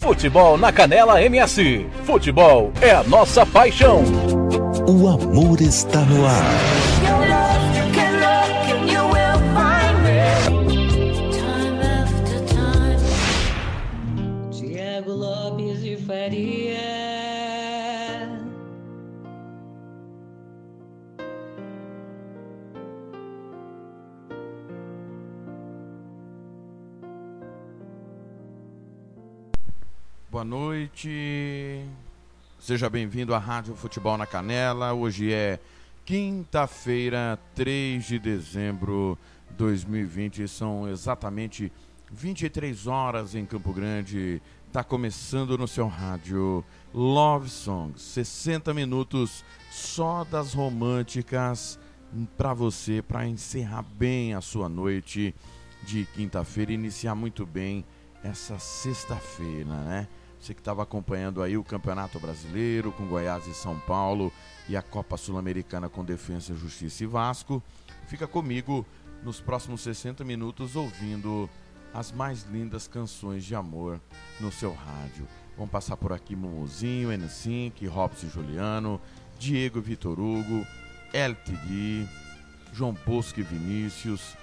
Futebol na Canela MS. Futebol é a nossa paixão. O amor está no ar. Boa noite. Seja bem-vindo à Rádio Futebol na Canela. Hoje é quinta-feira, 3 de dezembro de 2020. São exatamente 23 horas em Campo Grande. Está começando no seu rádio Love Songs. 60 minutos só das românticas para você, para encerrar bem a sua noite de quinta-feira, iniciar muito bem essa sexta-feira, né? Você que estava acompanhando aí o Campeonato Brasileiro com Goiás e São Paulo e a Copa Sul-Americana com Defesa, Justiça e Vasco, fica comigo nos próximos 60 minutos ouvindo as mais lindas canções de amor no seu rádio. Vamos passar por aqui Mumuzinho, N5, Robson Juliano, Diego Vitor Hugo, LTD, João Bosco e Vinícius,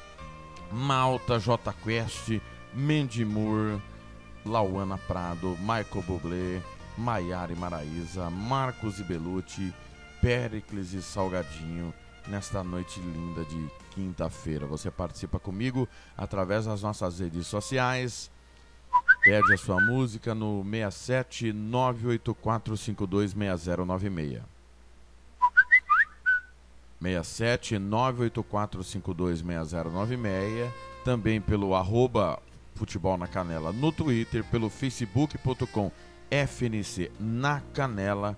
Malta, J Quest, Moore, Lauana Prado, Michael Bublé, Maiara e Maraísa, Marcos e Belucci, Péricles e Salgadinho, nesta noite linda de quinta-feira. Você participa comigo através das nossas redes sociais. Pede a sua música no 67 984526096. 67 984526096. Também pelo arroba Futebol na Canela no Twitter, pelo facebook.com FNC na Canela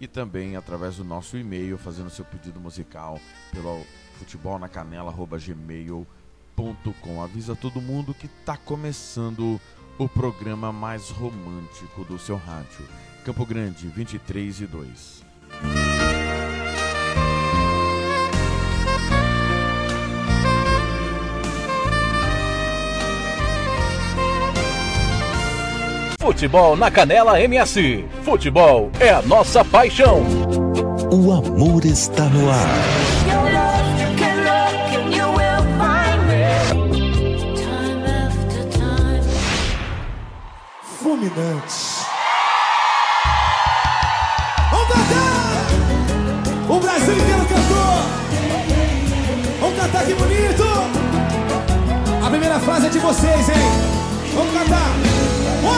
e também através do nosso e-mail, fazendo seu pedido musical pelo futebolnacanela.gmail.com. Avisa todo mundo que está começando o programa mais romântico do seu rádio. Campo Grande, 23 e 2. Futebol na Canela MS. Futebol é a nossa paixão. O amor está no ar. Fulminante. Vamos cantar! O Brasil inteiro cantou! Vamos cantar que bonito! A primeira frase é de vocês, hein? Vamos cantar! Tá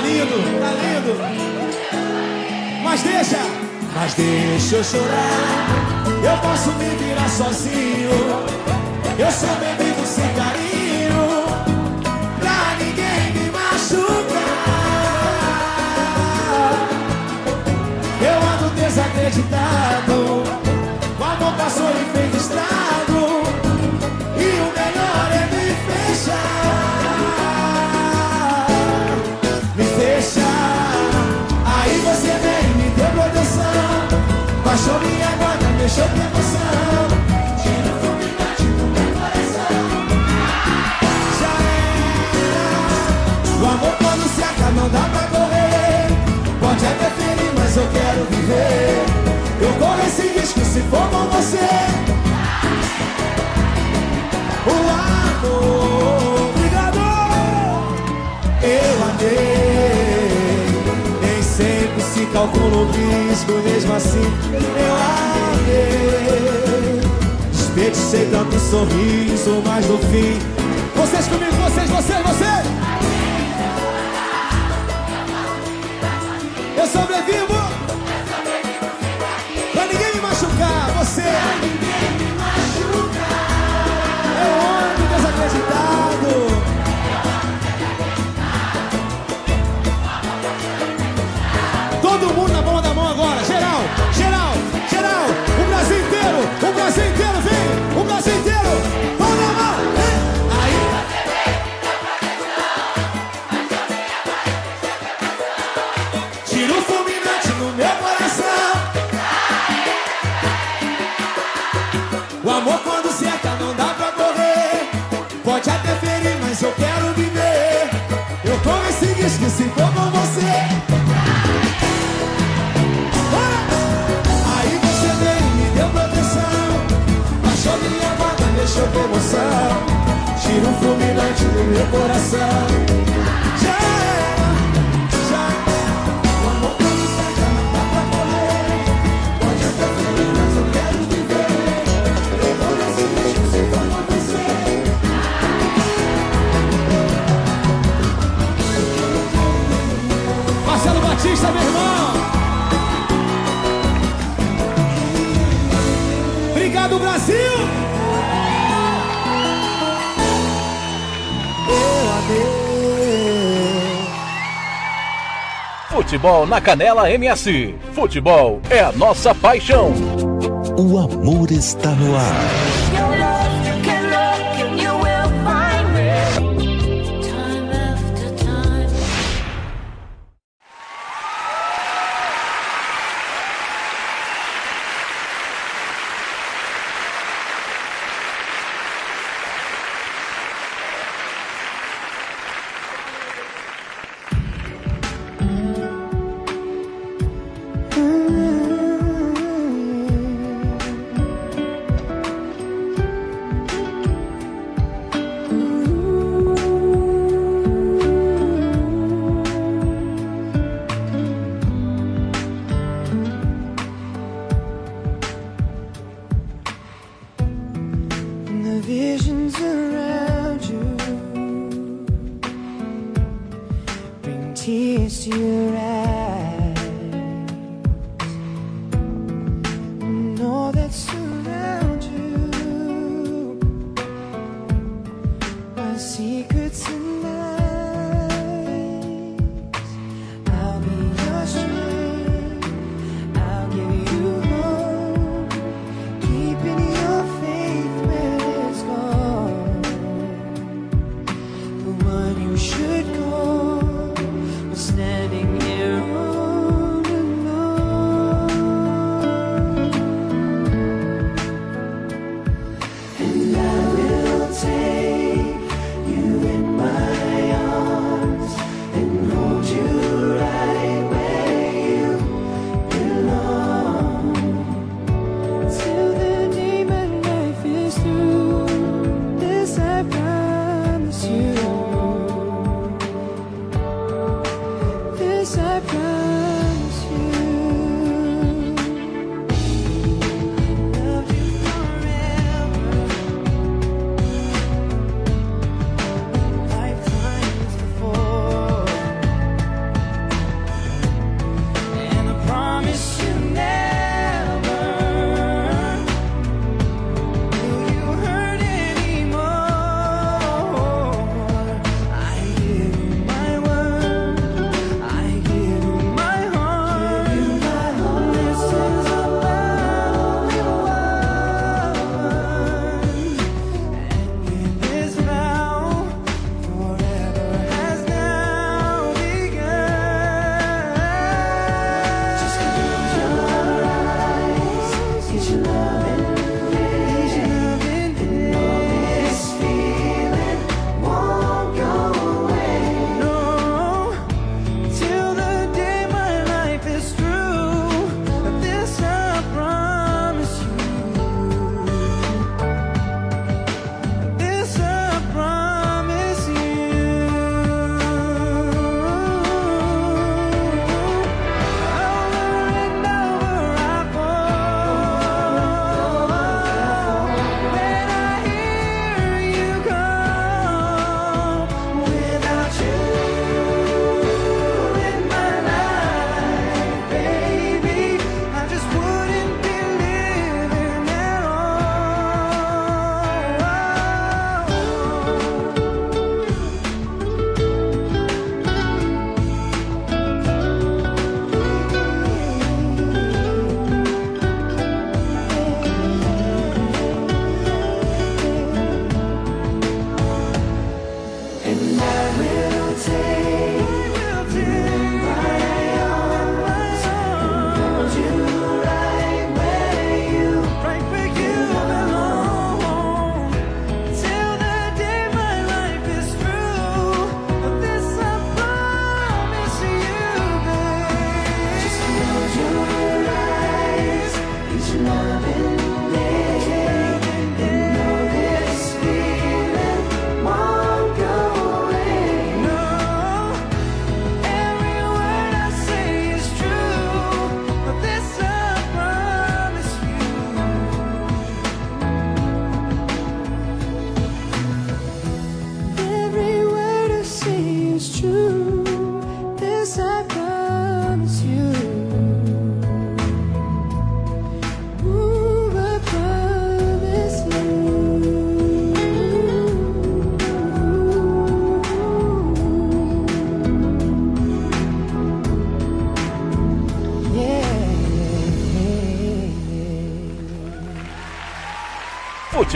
lindo, tá lindo. Mas deixa, mas deixa eu chorar. Eu posso me virar sozinho. Eu sou bebido desacreditado. O amor passou e fez estrago. E o melhor é me fechar. Me deixa. Aí você vem me deu proteção. Baixou minha guarda, mexeu com emoção. Era. O amor quando se acaba não dá pra correr. Pode até eu quero viver. Eu corro esse risco se for com você. O amor, obrigado. Eu amei. Nem sempre se calcula o risco, mesmo assim eu amei. Desperdicei tanto sorriso, mas no fim. Vocês comigo, vocês, vocês, vocês! meu coração. Futebol na Canela MS. Futebol é a nossa paixão. O amor está no ar.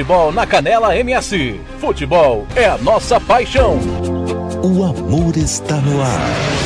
Futebol na Canela MS. Futebol é a nossa paixão. O amor está no ar.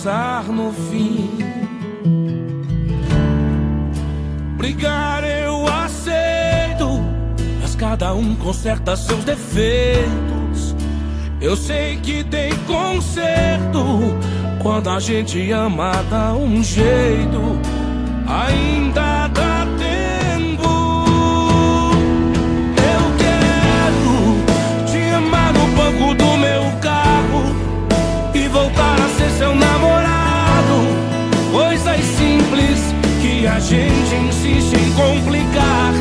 Pensar no fim. Brigar eu aceito, mas cada um conserta seus defeitos. Eu sei que tem conserto quando a gente ama dá um jeito. Ainda dá tempo. Eu quero te amar no banco do meu carro e voltar a ser seu namorado. Gente insiste em complicar.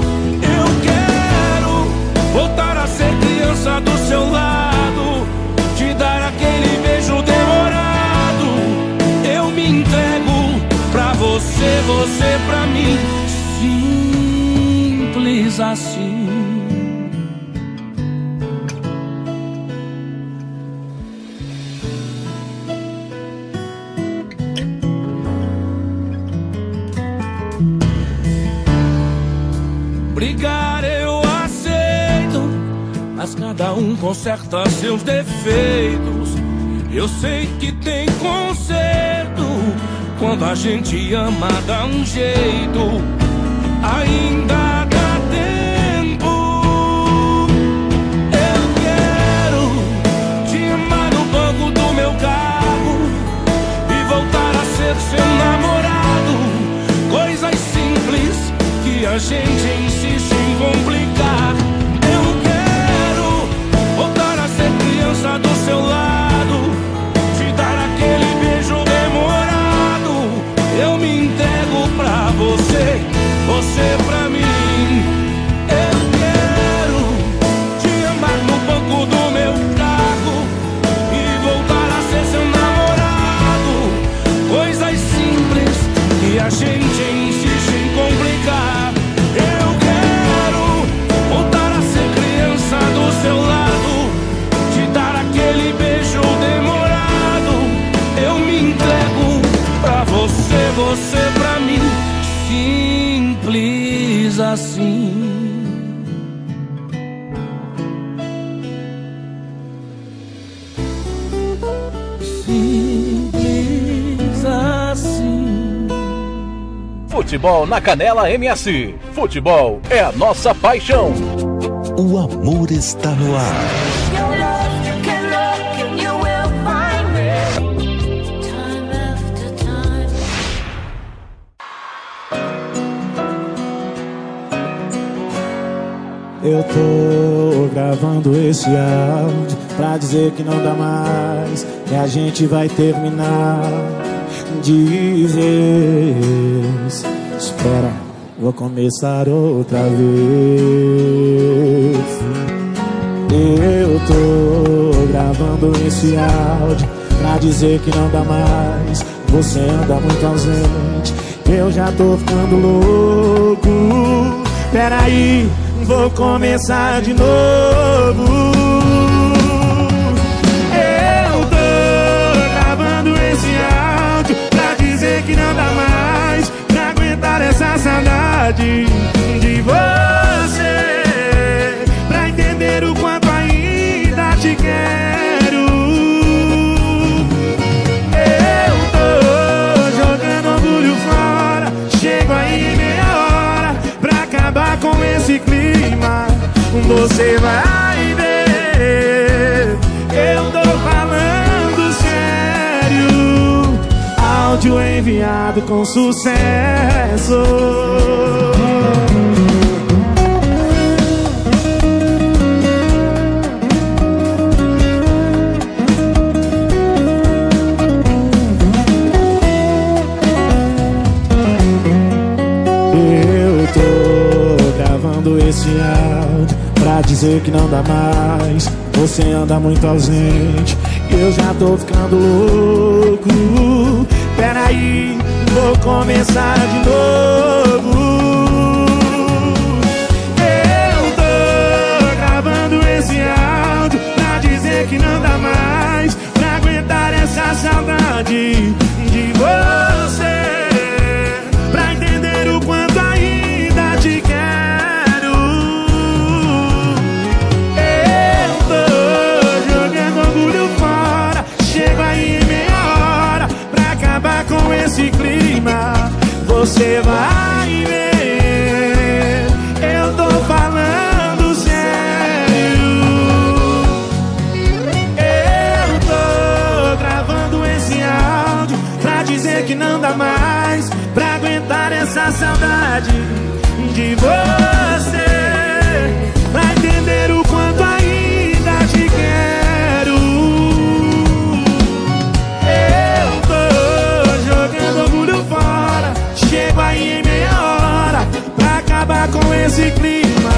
Eu quero voltar a ser criança do seu lado, te dar aquele beijo demorado. Eu me entrego pra você, você pra mim. Simples assim. Mas cada um conserta seus defeitos. Eu sei que tem conserto quando a gente ama dá um jeito. Ainda dá tempo. Eu quero te amar no banco do meu carro e voltar a ser seu namorado. Coisas simples que a gente insiste em complicar. Pra mim. Eu quero te amar no banco do meu carro e voltar a ser seu namorado. Coisas simples que a gente insiste em complicar. Eu quero voltar a ser criança do seu lado, te dar aquele beijo demorado. Eu me entrego pra você, você pra mim. Simples assim. Simples assim. Futebol na Canela MS. Futebol é a nossa paixão. O amor está no ar. Eu tô gravando esse áudio pra dizer que não dá mais, que a gente vai terminar de vez. Espera, vou começar outra vez. Eu tô gravando esse áudio pra dizer que não dá mais, Você anda muito ausente, eu já tô ficando louco. Peraí, vou começar de novo. Eu tô gravando esse áudio pra dizer que não dá mais pra aguentar essa saudade Você vai ver. Eu tô falando sério. Áudio enviado com sucesso. Esse pra dizer que não dá mais. Você anda muito ausente, eu já tô ficando louco. Peraí, vou começar de novo. Eu tô gravando esse áudio pra dizer que não dá mais pra aguentar essa saudade de você. Com esse clima. Você vai ver. Eu tô falando sério. Eu tô gravando esse áudio pra dizer que não dá mais pra aguentar essa saudade de você. Acabar com esse clima.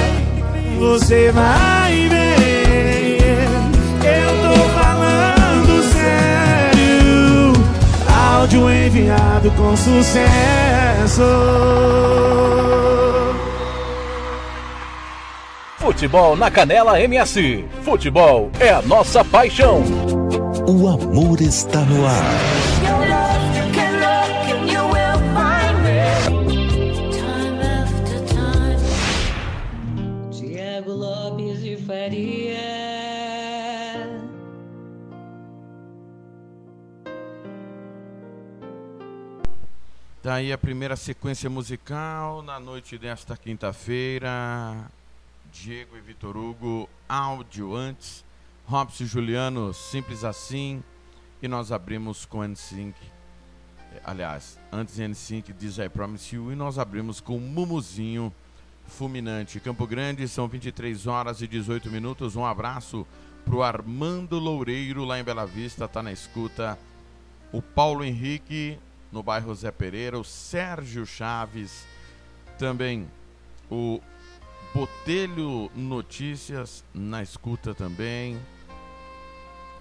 Você vai ver. Eu tô falando sério. Áudio enviado com sucesso. Futebol na Canela MS. Futebol é a nossa paixão. O amor está no ar. Tá a primeira sequência musical na noite desta quinta-feira. Diego e Vitor Hugo, áudio antes. Robson e Juliano, simples assim. E nós abrimos com NSYNC. Eh, Aliás, antes NSYNC, I Promise You. E nós abrimos com Mumuzinho Fulminante. Campo Grande, são 23 horas e 18 minutos. Um abraço pro Armando Loureiro, lá em Bela Vista, tá na escuta. O Paulo Henrique, no bairro Zé Pereira. O Sérgio Chaves, também. O Botelho Notícias, na escuta também.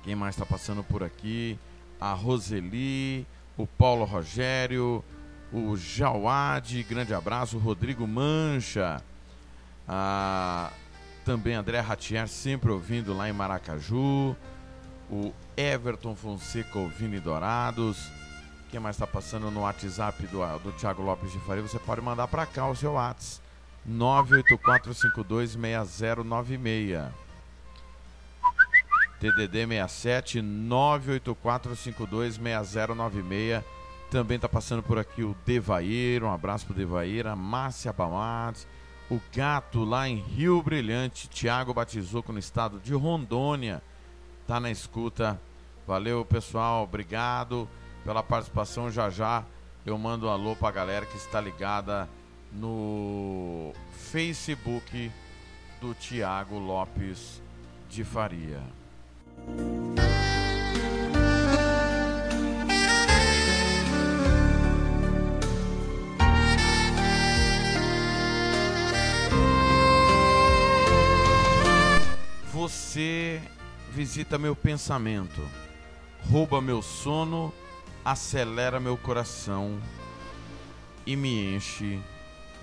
Quem mais está passando por aqui? A Roseli, o Paulo Rogério, o Jauade, grande abraço, o Rodrigo Mancha, a, também André Ratier, sempre ouvindo lá em Maracaju, o Everton Fonseca ouvindo Dourados. Quem mais está passando no WhatsApp do, do Thiago Lopes de Faria? Você pode mandar para cá o seu WhatsApp. 984526096. TDD 67 984526096. Também está passando por aqui o Devair, um abraço pro Devair, a Márcia Bamades, o Gato lá em Rio Brilhante, Tiago Batizuco no estado de Rondônia, tá na escuta. Valeu, pessoal, obrigado pela participação. Já já eu mando um alô pra galera que está ligada no Facebook do Tiago Lopes de Faria. Você visita meu pensamento, rouba meu sono acelera meu coração e me enche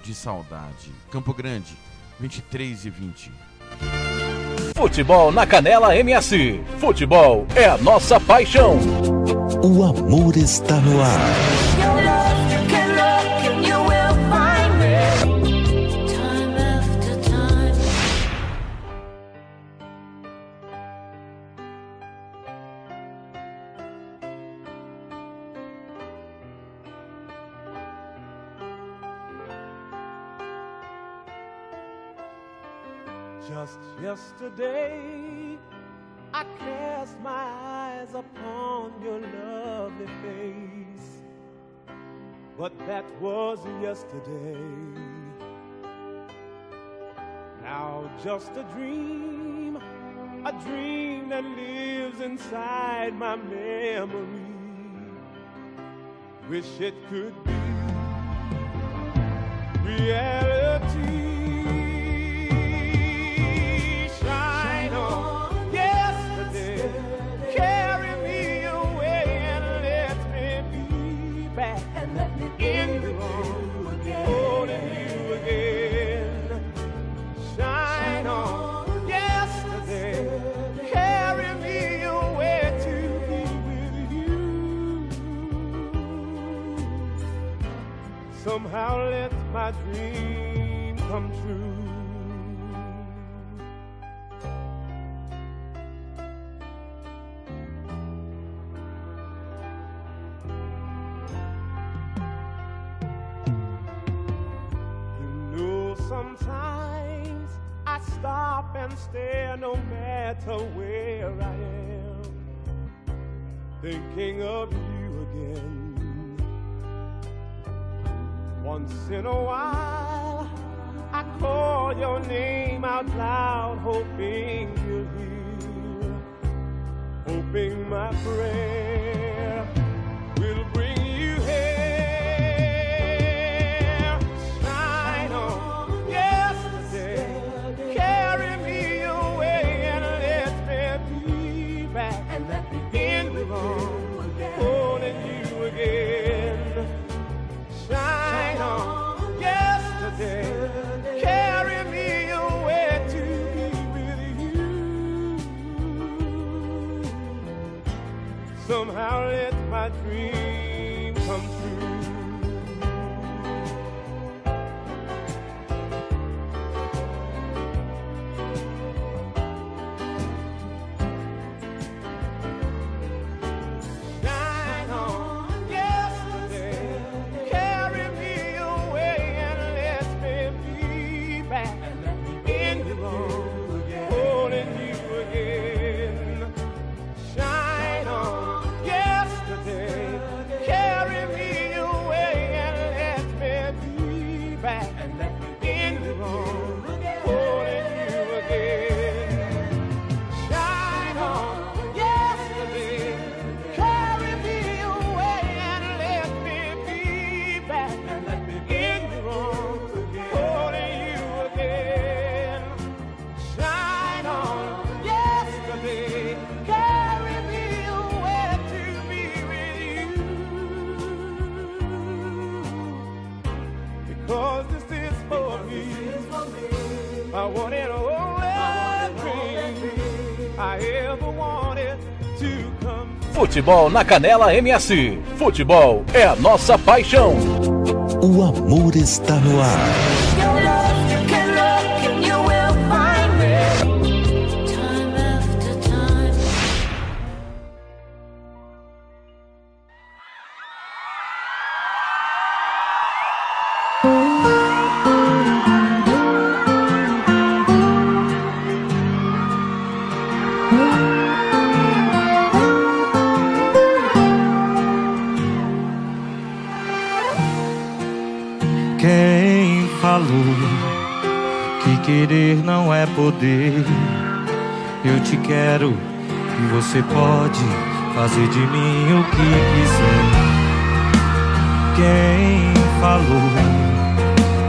de saudade. Campo Grande, 23 e 20. Futebol na Canela MS. Futebol é a nossa paixão. O amor está no ar. Yesterday, I cast my eyes upon your lovely face. But that was yesterday. Now, just a dream, a dream that lives inside my memory. Wish it could be reality. Somehow let my dream come true. You know, sometimes I stop and stare no matter where I am, thinking of you Once in a while, I call your name out loud, hoping you'll hear, hoping my prayer Now let my dreams. Futebol na Canela MS. Futebol é a nossa paixão. O amor está no ar. Você pode fazer de mim o que quiser. Quem falou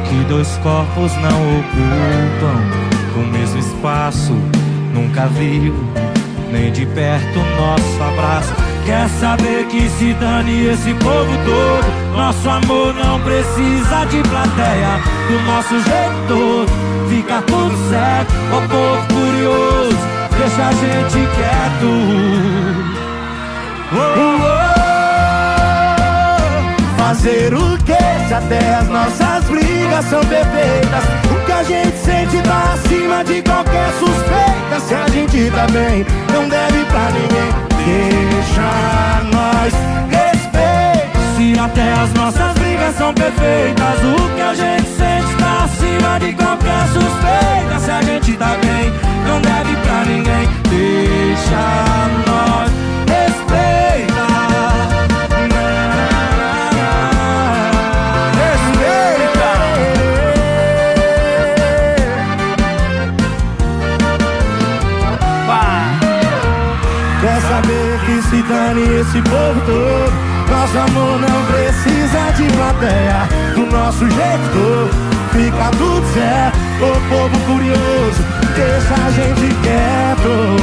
que dois corpos não ocupam o mesmo espaço? Nunca viu nem de perto nosso abraço. Quer saber que se dane esse povo todo Nosso amor não precisa de plateia Do nosso jeito todo Fica tudo certo Ó povo curioso Deixa a gente quieto. Oh, oh, Fazer o que se até as nossas brigas são perfeitas O que a gente sente tá acima de qualquer suspeita? Se a gente tá bem, não deve pra ninguém Deixa nós respeito. Se até as nossas brigas são perfeitas O que a gente sente acima de qualquer suspeita Se a gente tá bem, não deve pra ninguém. Deixa nós respeita. Quer saber que se dane esse povo todo? Nosso amor não precisa de plateia Do nosso jeito todo Fica tudo certo povo curioso Deixa a gente quieto.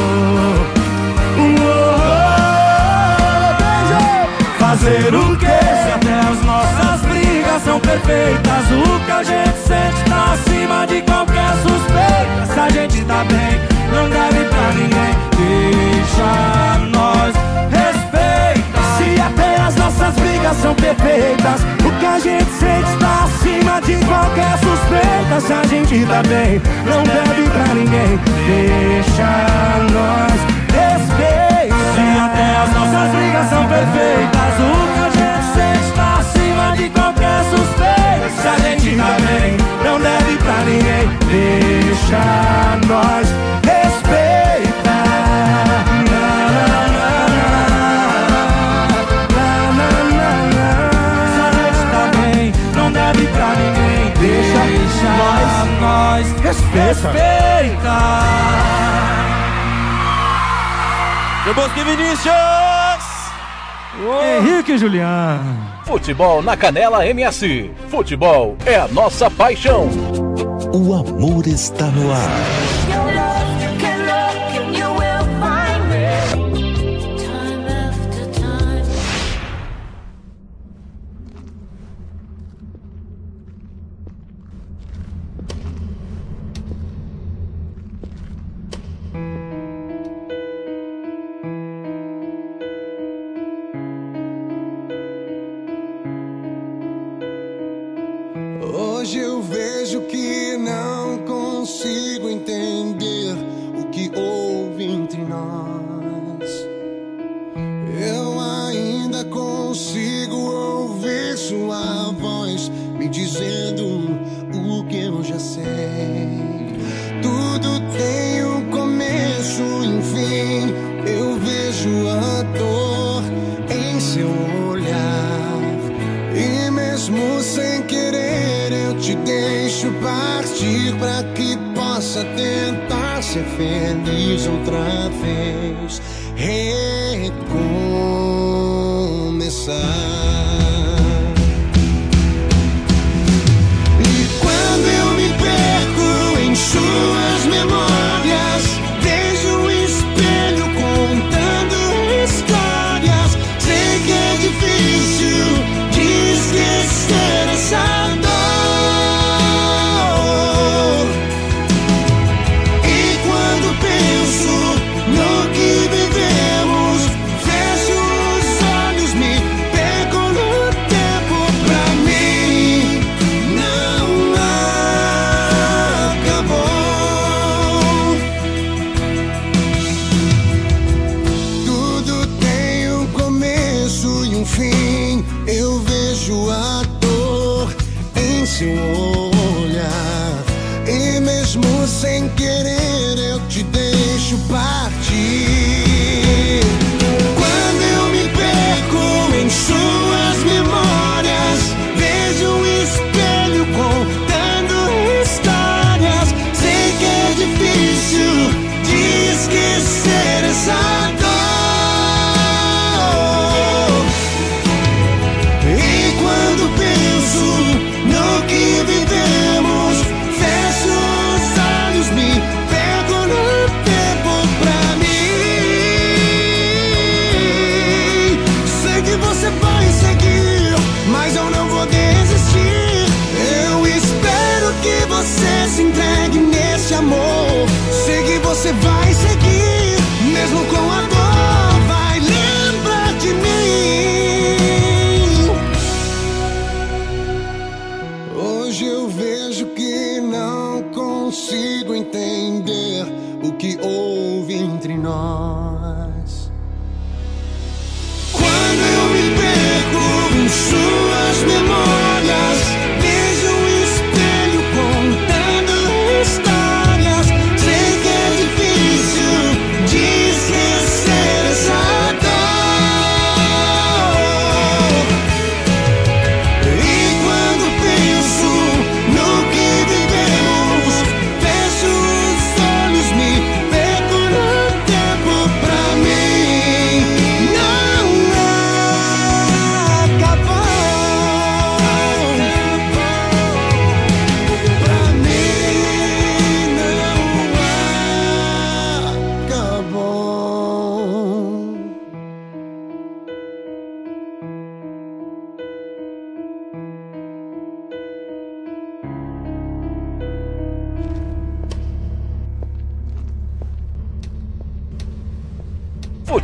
Fazer o que? Se até as nossas brigas são perfeitas O que a gente sente tá acima de qualquer suspeita Se a gente tá bem, não deve pra ninguém Deixa nós respeita Se até as nossas brigas são perfeitas. O que a gente sente tá acima de qualquer suspeita. Se a gente tá bem, não deve pra ninguém. Deixa nós respeitar Se até as nossas brigas são perfeitas. O que a gente sente tá acima de qualquer suspeita. Se a gente tá bem, não deve pra ninguém. Deixa nós nós nós Respeita respeita Vinícius! Henrique e Juliano Futebol na Canela MS. Futebol é a nossa paixão. O amor está no ar.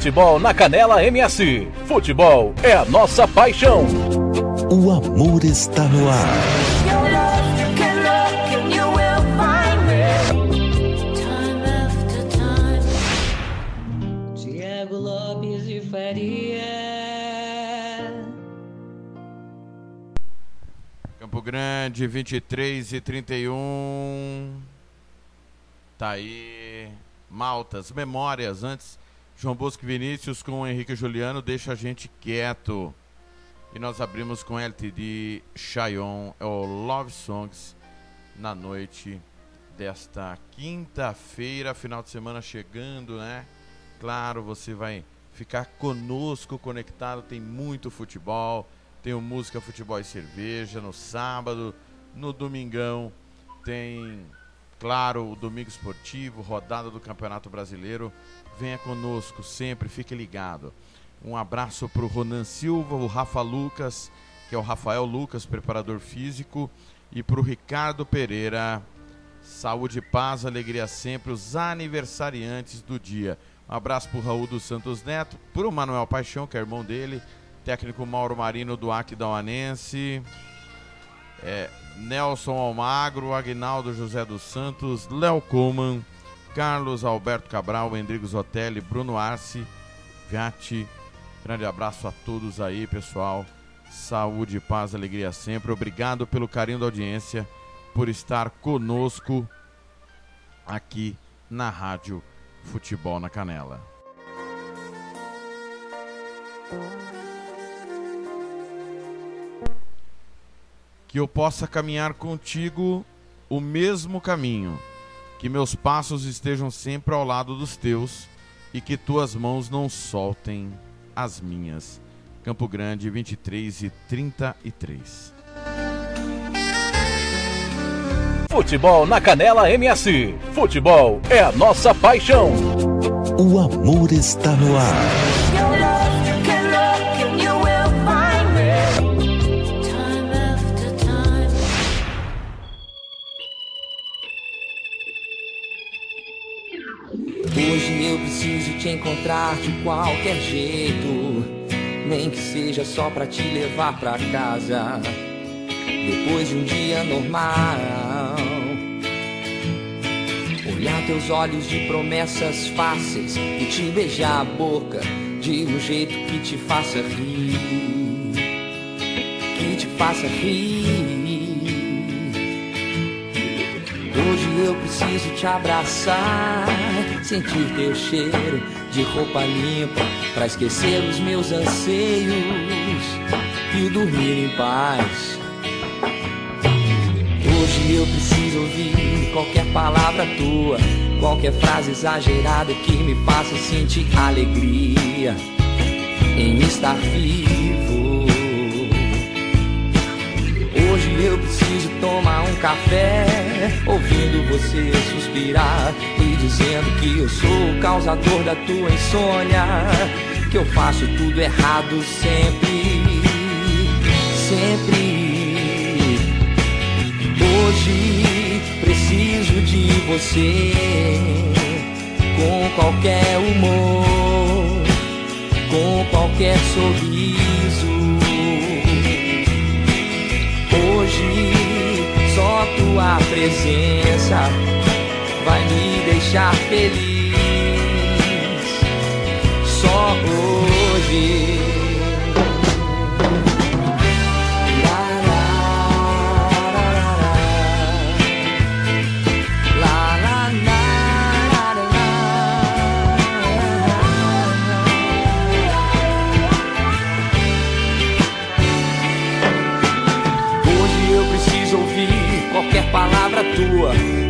Futebol na Canela MS. Futebol é a nossa paixão. O amor está no ar. Tiago Lopes de Faria. Campo Grande, 23 e 31. Tá aí. Maltas, memórias. Antes, João Bosco Vinícius com Henrique Juliano. Deixa a gente quieto. E nós abrimos com LTD Chayon, é o Love Songs, na noite desta quinta-feira, final de semana chegando, né? Claro, você vai ficar conosco conectado, tem muito futebol, tem o Música, Futebol e Cerveja no sábado, no domingão tem, claro, o Domingo Esportivo, rodada do Campeonato Brasileiro. Venha conosco sempre, fique ligado. Um abraço para o Ronan Silva, o Rafa Lucas, que é o Rafael Lucas, preparador físico, e para o Ricardo Pereira. Saúde, paz, alegria sempre, os aniversariantes do dia. Um abraço para o Raul dos Santos Neto, para o Manuel Paixão, que é irmão dele, técnico Mauro Marino do Aquidauanense, é, Nelson Almagro, Agnaldo José dos Santos, Léo Coman, Carlos Alberto Cabral, Endrigo Zotelli, Bruno Arce, Viati. Grande abraço a todos aí, pessoal. Saúde, paz, alegria sempre. Obrigado pelo carinho da audiência, por estar conosco aqui na Rádio Futebol na Canela. Que eu possa caminhar contigo o mesmo caminho, que meus passos estejam sempre ao lado dos teus e que tuas mãos não soltem as minhas. Campo Grande, 23 e 33. Futebol na Canela MS. Futebol é a nossa paixão. O amor está no ar. Te encontrar de qualquer jeito, nem que seja só pra te levar pra casa. Depois de um dia normal, olhar teus olhos de promessas fáceis e te beijar a boca de um jeito que te faça rir, que te faça rir. Hoje eu preciso te abraçar, sentir teu cheiro de roupa limpa, pra esquecer os meus anseios e dormir em paz. Hoje eu preciso ouvir qualquer palavra tua, qualquer frase exagerada que me faça sentir alegria em estar vivo. Hoje eu preciso tomar um café, ouvindo você suspirar dizendo que eu sou o causador da tua insônia, que eu faço tudo errado sempre, sempre. Hoje preciso de você com qualquer humor, com qualquer sorriso. Hoje só tua presença vai me deixar feliz. Só hoje. Qualquer palavra tua,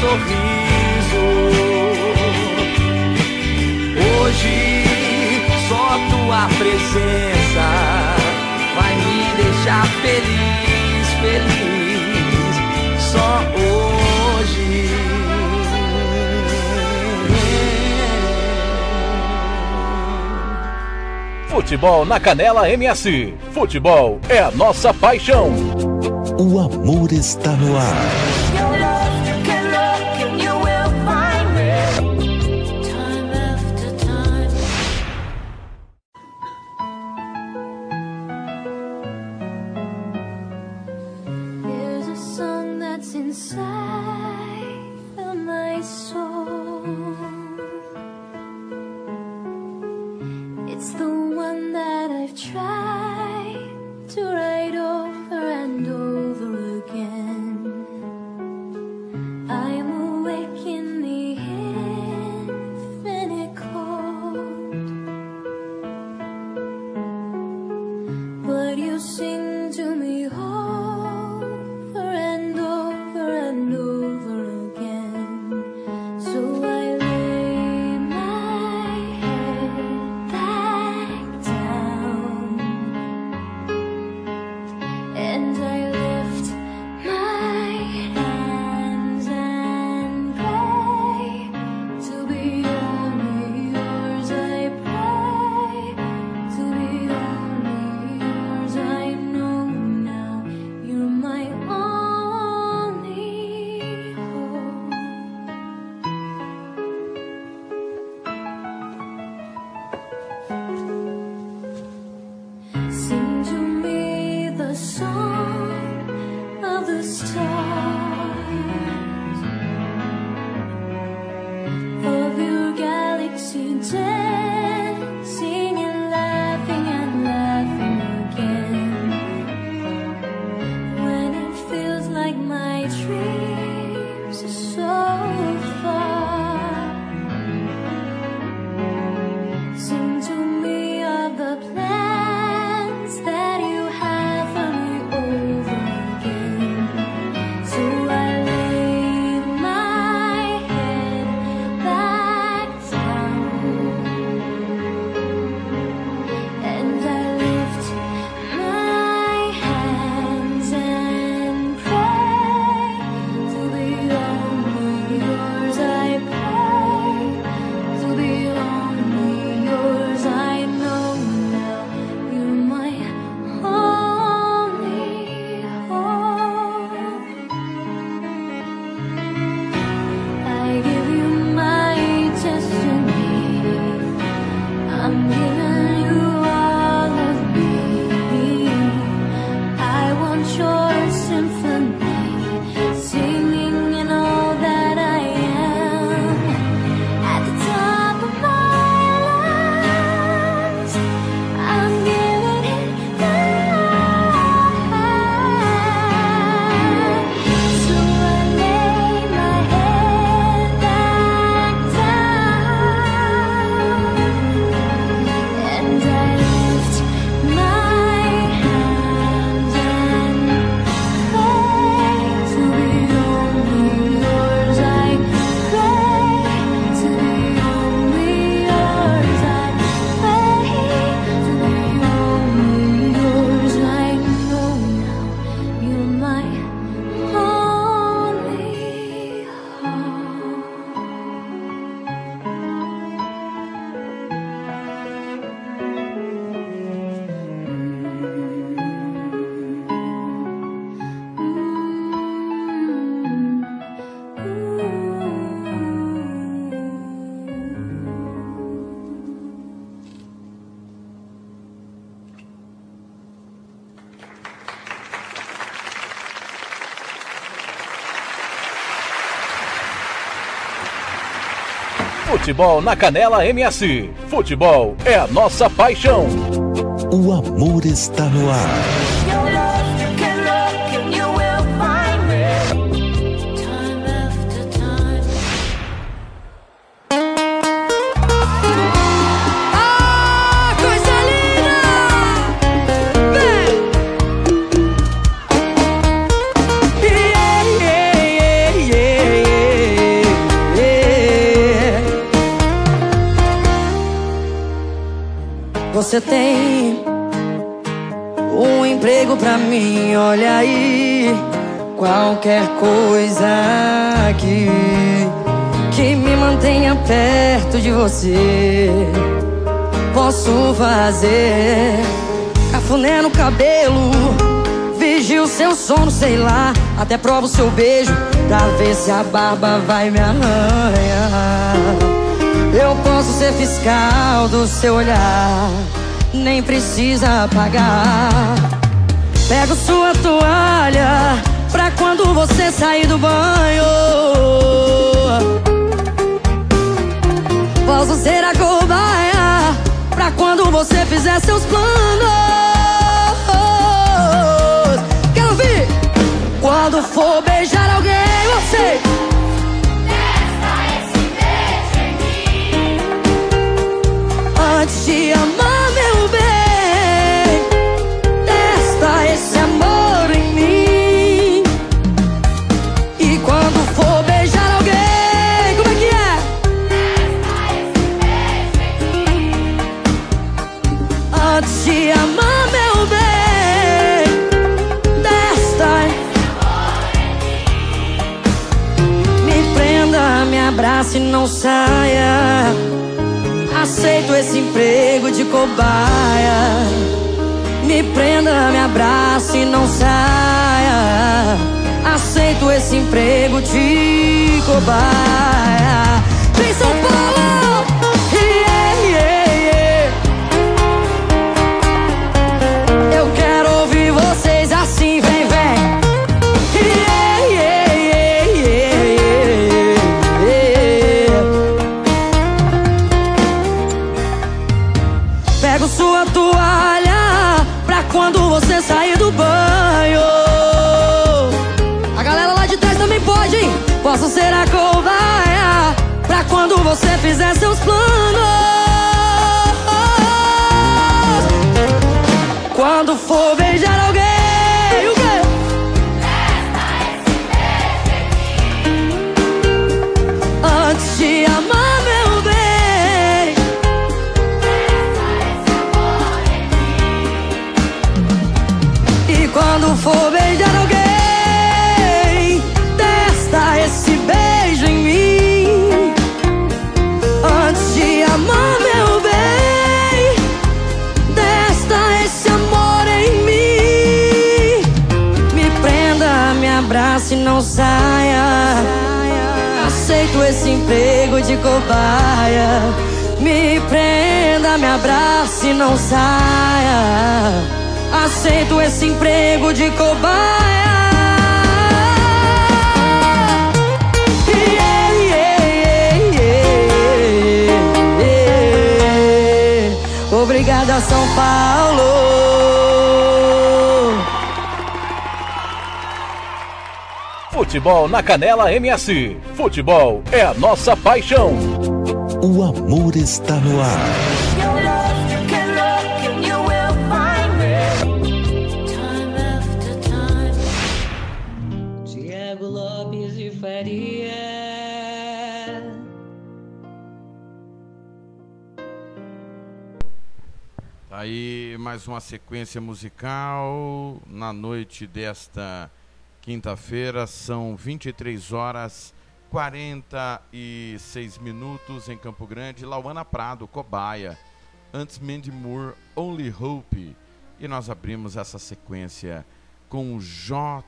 sorriso. Hoje só tua presença vai me deixar feliz, feliz. Só hoje. Futebol na Canela MS. Futebol é a nossa paixão. O amor está no ar. But you sing to me Futebol na Canela MS. Futebol é a nossa paixão. O amor está no ar. Qualquer coisa aqui que me mantenha perto de você. Posso fazer cafuné no cabelo, vigio seu sono, sei lá. Até provo seu beijo pra ver se a barba vai me arranhar. Eu posso ser fiscal do seu olhar, nem precisa apagar. Pego sua toalha pra quando você sair do banho. Posso ser a cobaia pra quando você fizer seus planos. Quero ouvir! Quando for beijar alguém, você. Antes de amar, não saia. Aceito esse emprego de cobaia. Me prenda, me abrace e não saia. Aceito esse emprego de cobaia. Antes de Emprego de cobaia. Me prenda, me abrace e não saia. Aceito esse emprego de cobaia. Obrigada, São Paulo. Futebol na Canela MS. Futebol é a nossa paixão. O amor está no ar. Tiago Lopes de Faria. Tá aí mais uma sequência musical na noite desta quinta-feira. São 23 horas 46 minutos em Campo Grande. Lauana Prado, Cobaia. Antes Mandy Moore, Only Hope. E nós abrimos essa sequência com o J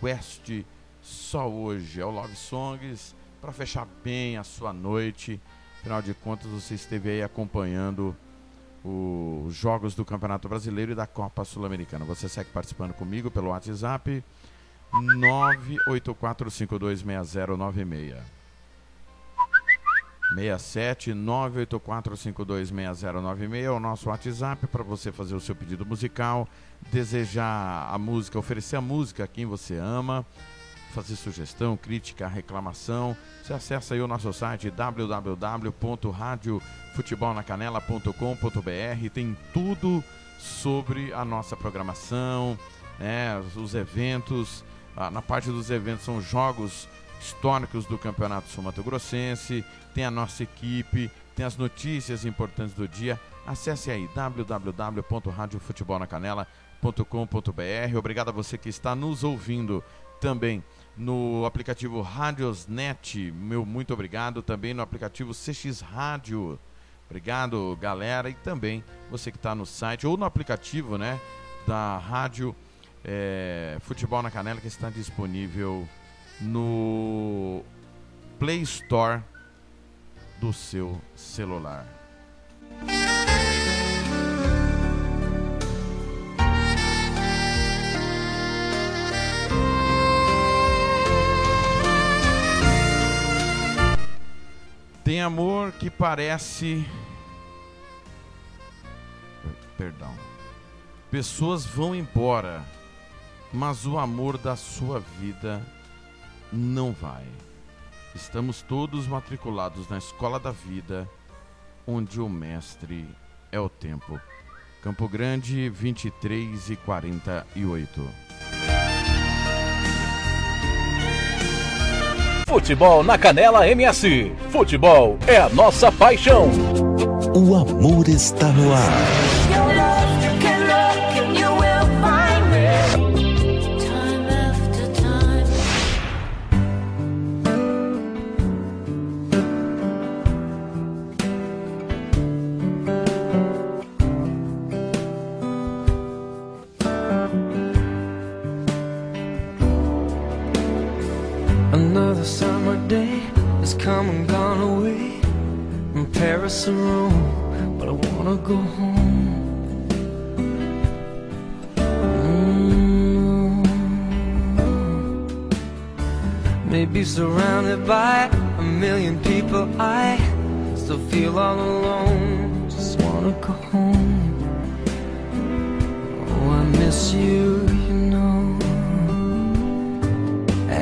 Quest só hoje. É o Love Songs para fechar bem a sua noite. Afinal de contas, você esteve aí acompanhando os jogos do Campeonato Brasileiro e da Copa Sul-Americana. Você segue participando comigo pelo WhatsApp 984526096. 67 984526096 é o nosso WhatsApp para você fazer o seu pedido musical, desejar a música, oferecer a música a quem você ama, fazer sugestão, crítica, reclamação. Você acessa aí o nosso site www.radiofutebolnacanela.com.br. Tem tudo sobre a nossa programação, né, os eventos. Ah, na parte dos eventos são jogos históricos do Campeonato Sul Grossense, tem a nossa equipe, tem as notícias importantes do dia. Acesse aí www.radiofutebolnacanela.com.br. Obrigado a você que está nos ouvindo também no aplicativo Radiosnet. Meu muito obrigado também no aplicativo CX Rádio. Obrigado, galera, e também você que está no site ou no aplicativo, né, da Rádio é, Futebol na Canela que está disponível no Play Store do seu celular. Tem amor que parece. Perdão. Pessoas vão embora, mas o amor da sua vida não vai. Estamos todos matriculados na escola da vida, onde o mestre é o tempo. Campo Grande, 23 e 48. Futebol na Canela MS. Futebol é a nossa paixão. O amor está no ar. Has come and gone away from Paris or Rome, but I wanna go home. Mm. Maybe surrounded by a million people, I still feel all alone. Just wanna go home. Oh, I miss you,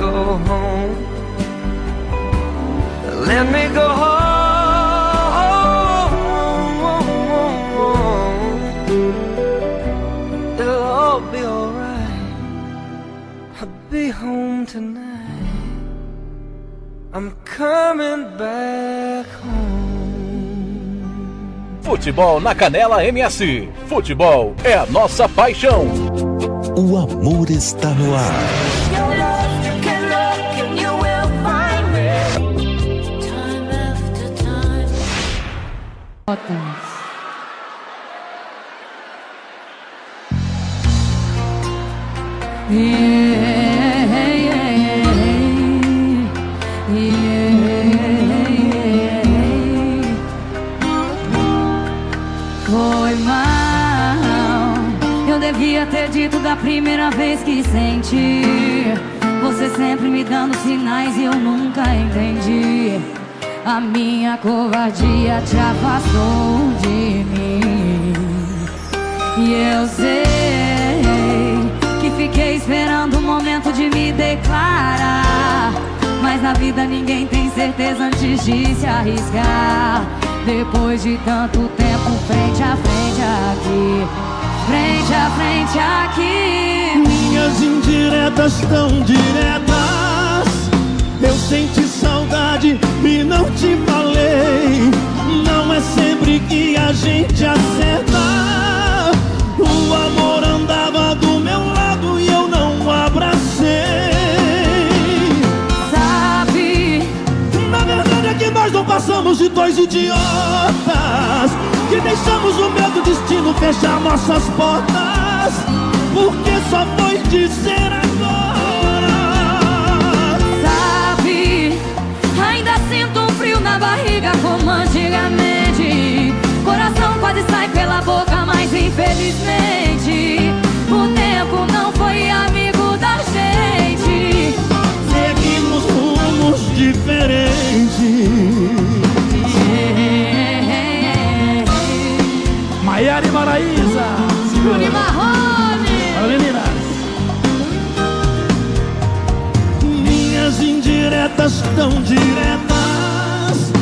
Go home. Let me go home. It'll all be alright. I'll be home tonight. I'm coming back home. Futebol na Canela MS. Futebol é a nossa paixão. O amor está no ar. Primeira vez que senti. Você sempre me dando sinais e eu nunca entendi. A minha covardia te afastou de mim. E eu sei que fiquei esperando o momento de me declarar. Mas na vida ninguém tem certeza antes de se arriscar. Depois de tanto tempo, frente a frente aqui. Frente a frente aqui. Minhas indiretas tão diretas. Eu senti saudade e não te falei. Não é sempre que a gente acerta. O amor de dois idiotas Que deixamos o medo destino fechar nossas portas Porque só foi dizer agora Sabe? Ainda sinto um frio na barriga como antigamente. Coração quase sai pela boca, mas infelizmente o tempo não foi amigo da gente. Seguimos rumos diferentes Maiara e Maraísa e Marrone. Fala, meninas. Minhas indiretas tão diretas.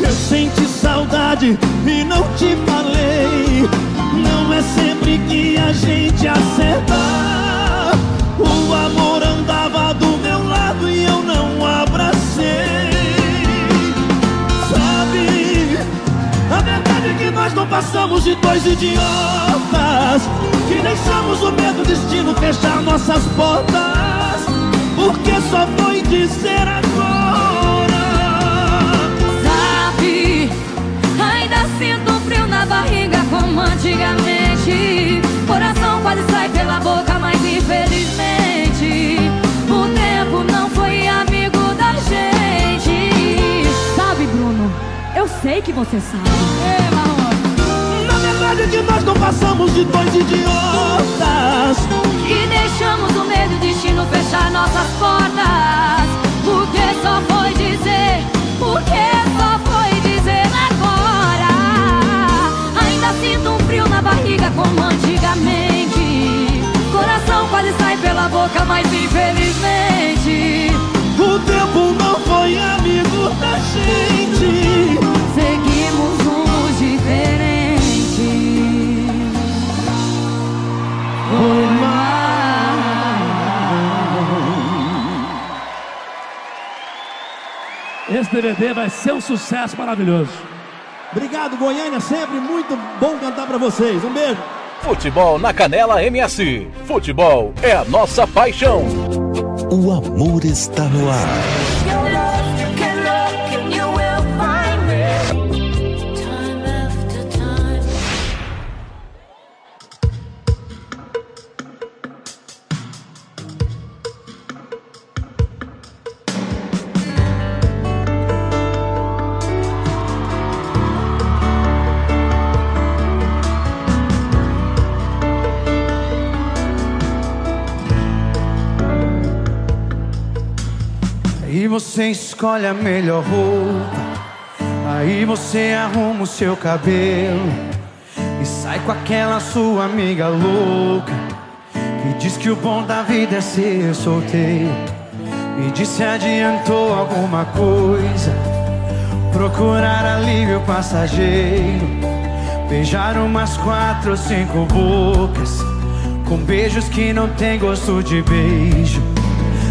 Eu senti saudade e não te falei. Não é sempre que a gente acerta passamos de dois idiotas Que deixamos o medo destino fechar nossas portas Porque só foi dizer agora Sabe? Ainda sinto frio na barriga como antigamente. Coração quase sai pela boca, mas infelizmente o tempo não foi amigo da gente. Sabe, Bruno? Eu sei que você sabe. Verdade é que nós não passamos de dois idiotas E deixamos o medo e o destino fechar nossas portas. Porque só foi dizer, porque só foi dizer agora. Ainda sinto um frio na barriga como antigamente. Coração quase sai pela boca, mas infelizmente O tempo não foi amigo da gente Esse DVD vai ser um sucesso maravilhoso. Obrigado, Goiânia, sempre muito bom cantar pra vocês. Um beijo. Futebol na Canela MS. Futebol é a nossa paixão. O amor está no ar. Você escolhe a melhor roupa. Aí você arruma o seu cabelo. E sai com aquela sua amiga louca. Que diz que o bom da vida é ser solteiro. Me disse adiantou alguma coisa. Procurar alívio passageiro. Beijar umas quatro ou cinco bocas. Com beijos que não tem gosto de beijo.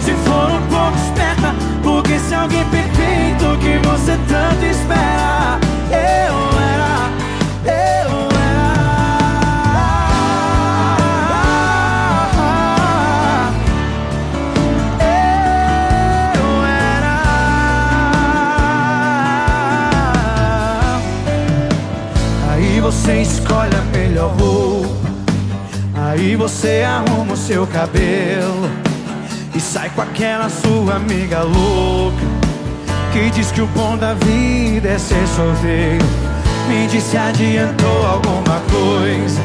se for um pouco esperta. Porque se alguém perfeito que você tanto espera, eu era, eu era. Eu era. Aí você escolhe a melhor roupa. Aí você arruma o seu cabelo. Com aquela sua amiga louca. Que diz que o bom da vida é ser solteiro. Me disse adiantou alguma coisa.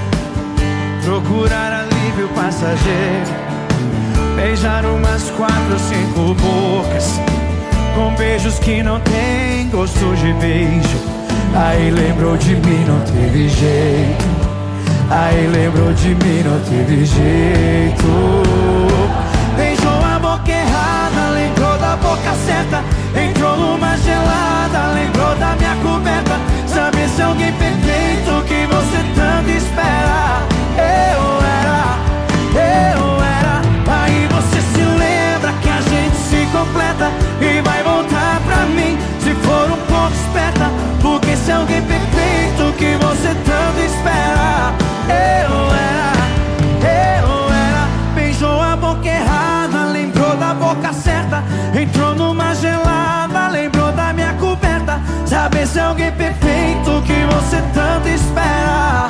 Procurar alívio passageiro. Beijar umas quatro ou cinco bocas. Com beijos que não tem gosto de beijo. Aí lembrou de mim, não teve jeito. Aí lembrou de mim, não teve jeito. Certa. Entrou numa gelada, lembrou da minha coberta. Sabe se alguém perfeito que você tanto espera. Eu era, eu era. Aí você se lembra que a gente se completa e vai voltar pra mim se for um pouco esperta. Porque se alguém perfeito que você tanto espera. Eu era, boca certa. Entrou numa gelada, lembrou da minha coberta. Saber se alguém perfeito que você tanto espera.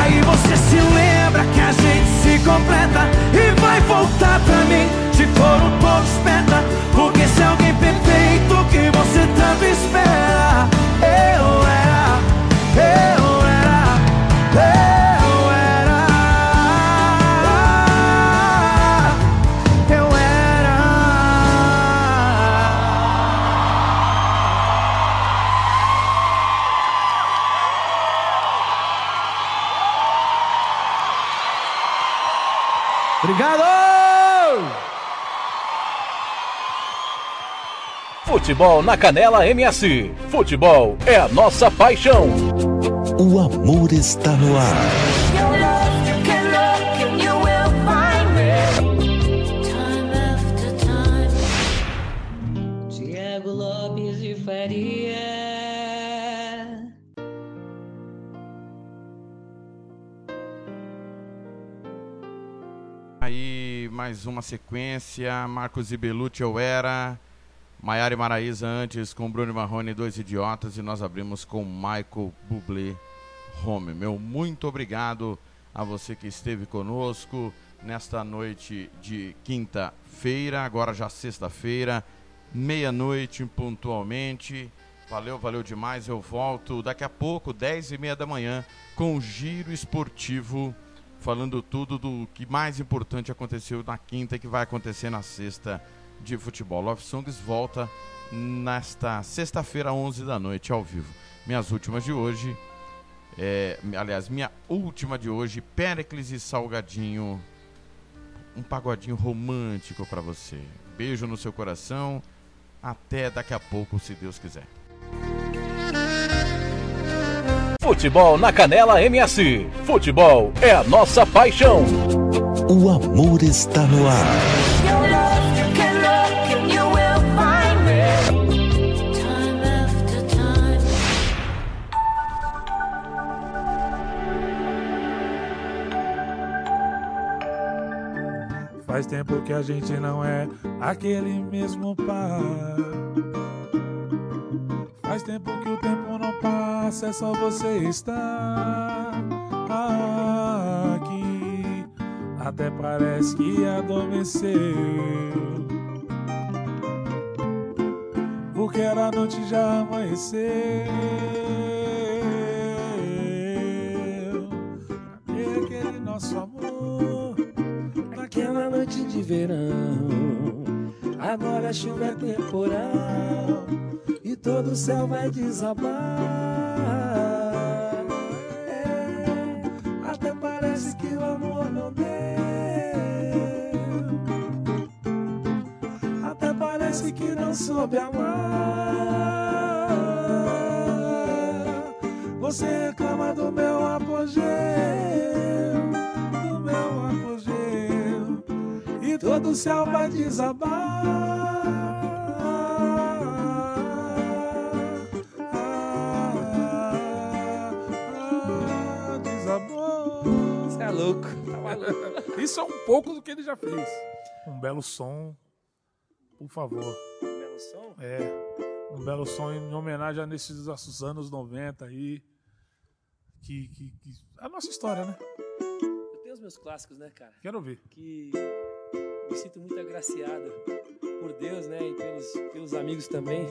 Aí você se lembra que a gente se completa e vai voltar pra mim se for Futebol na Canela MS. Futebol é a nossa paixão. O amor está no ar. Tiago Lopes de Faria. Aí, mais uma sequência. Marcos e Belucci, eu era. Maiara e Maraísa antes com Bruno Marrone, dois idiotas. E nós abrimos com Michael Bublé Home. Meu muito obrigado a você que esteve conosco nesta noite de quinta-feira, agora já sexta-feira, meia-noite pontualmente. Valeu, valeu demais. Eu volto daqui a pouco, 10 e meia da manhã, com o Giro Esportivo, falando tudo do que mais importante aconteceu na quinta e que vai acontecer na sexta de futebol. Love Songs volta nesta sexta-feira, 11 da noite, ao vivo. Minhas últimas de hoje, é, aliás, minha última de hoje, Péricles e Salgadinho, um pagodinho romântico para você. Beijo no seu coração. Até daqui a pouco, se Deus quiser. Futebol na Canela MS. Futebol é a nossa paixão. O amor está no ar. Faz tempo que a gente não é aquele mesmo par. Faz tempo que o tempo não passa, é só você estar aqui. Até parece que adormeceu. Porque era noite já amanheceu. Verão, agora a chuva é temporal e todo o céu vai desabar. É, até parece que o amor não deu. Até parece que não soube amar. Você reclama do meu apogeu, e todo o céu vai desabar. Desabou. Você é louco, tá maluco. Isso é um pouco do que ele já fez. Um belo som, por favor. Belo som? É, um belo som em homenagem a nesses nossos anos 90 aí. Que, que, que- A nossa história, né? Eu tenho os meus clássicos, né, cara? Quero ouvir. Que me sinto muito agraciado por Deus, né? E pelos, pelos amigos também.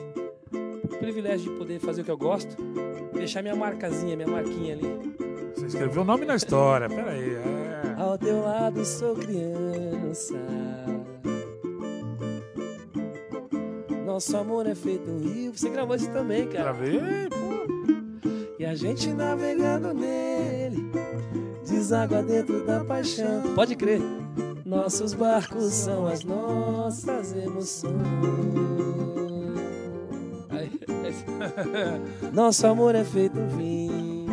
O privilégio de poder fazer o que eu gosto. Deixar minha marcazinha, minha marquinha ali. Você escreveu o nome na história, pera aí. É. Ao teu lado sou criança. Nosso amor é feito um rio. Você gravou isso também, cara. Gravei, pô. E a gente navegando nele, deságua dentro da paixão. Pode crer. Nossos barcos são as nossas emoções. Nosso amor é feito um vinho,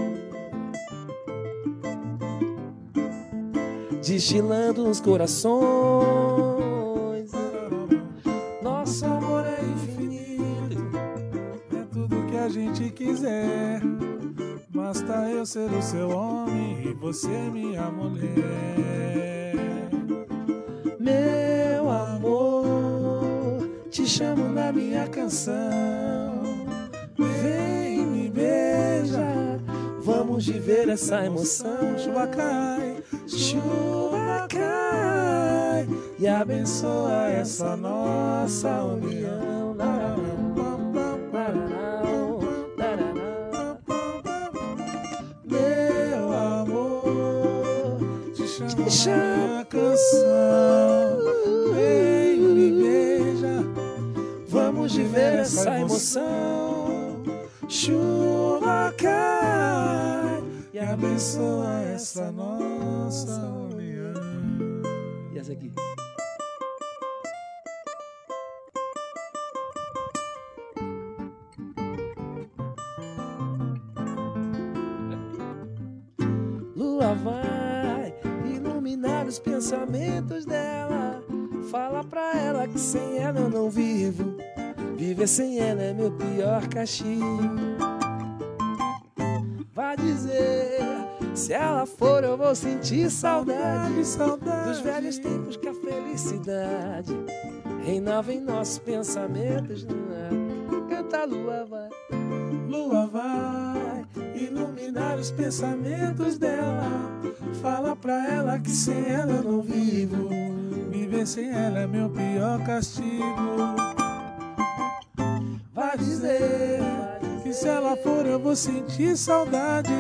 destilando os corações. Nosso amor é infinito, É tudo que a gente quiser. Basta eu ser o seu homem e você minha mulher. Chamo na minha canção. Vem me beija, vamos viver essa emoção. Chuva cai, chuva cai e abençoa essa nossa união. Emoção. Chuva cai E abençoa essa nossa união. E essa aqui? Lua vai iluminar os pensamentos dela. Fala pra ela que sem ela eu não vivo. Viver sem ela é meu pior castigo. Vai dizer, se ela for eu vou sentir saudade, saudade dos velhos tempos que a felicidade reinava em nossos pensamentos. Lua, canta a lua vai. Lua vai iluminar os pensamentos dela. Fala pra ela que sem ela eu não vivo. Viver sem ela é meu pior castigo. Dizer Que se ela for eu vou sentir saudade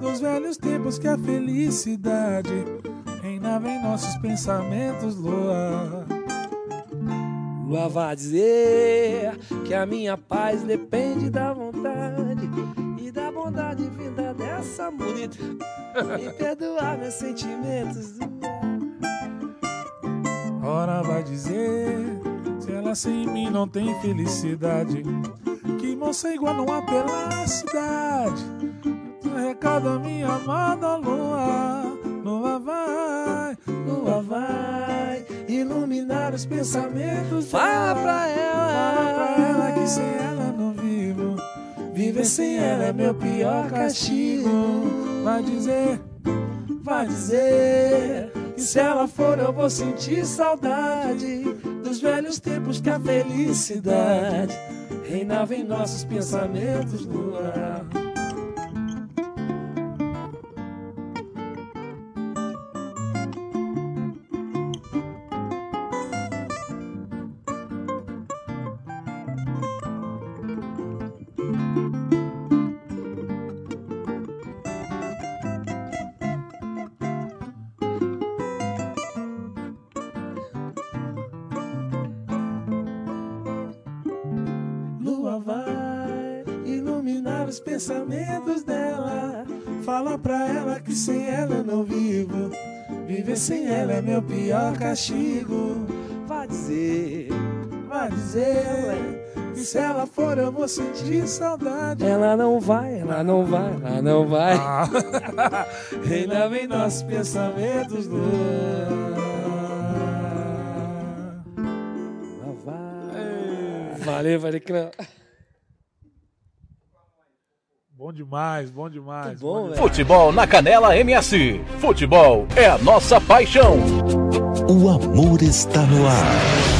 dos velhos tempos que a felicidade reinava em nossos pensamentos, lua. Lua vai dizer que a minha paz depende da vontade e da bondade vinda dessa bonita. Me perdoar meus sentimentos. Ora vai dizer sem mim não tem felicidade. Que moça igual não há pela cidade. Um recado a minha amada lua. Lua vai, Lua vai iluminar os pensamentos. Fala pra ela. Fala pra ela que sem ela não vivo. Viver sem ela é meu pior castigo. Vai dizer, Vai dizer que se ela for eu vou sentir saudade dos velhos tempos que a felicidade reinava em nossos pensamentos no ar. Sem ela é meu pior castigo. Vai dizer, vai dizer. Se ela for eu vou sentir saudade. Ela não vai, ela não vai, ela não vai. Ah. Ainda vem nossos pensamentos do. Valeu, Valecrão. Bom demais, bom demais. bom, velho. Futebol na Canela MS. Futebol é a nossa paixão. O amor está no ar.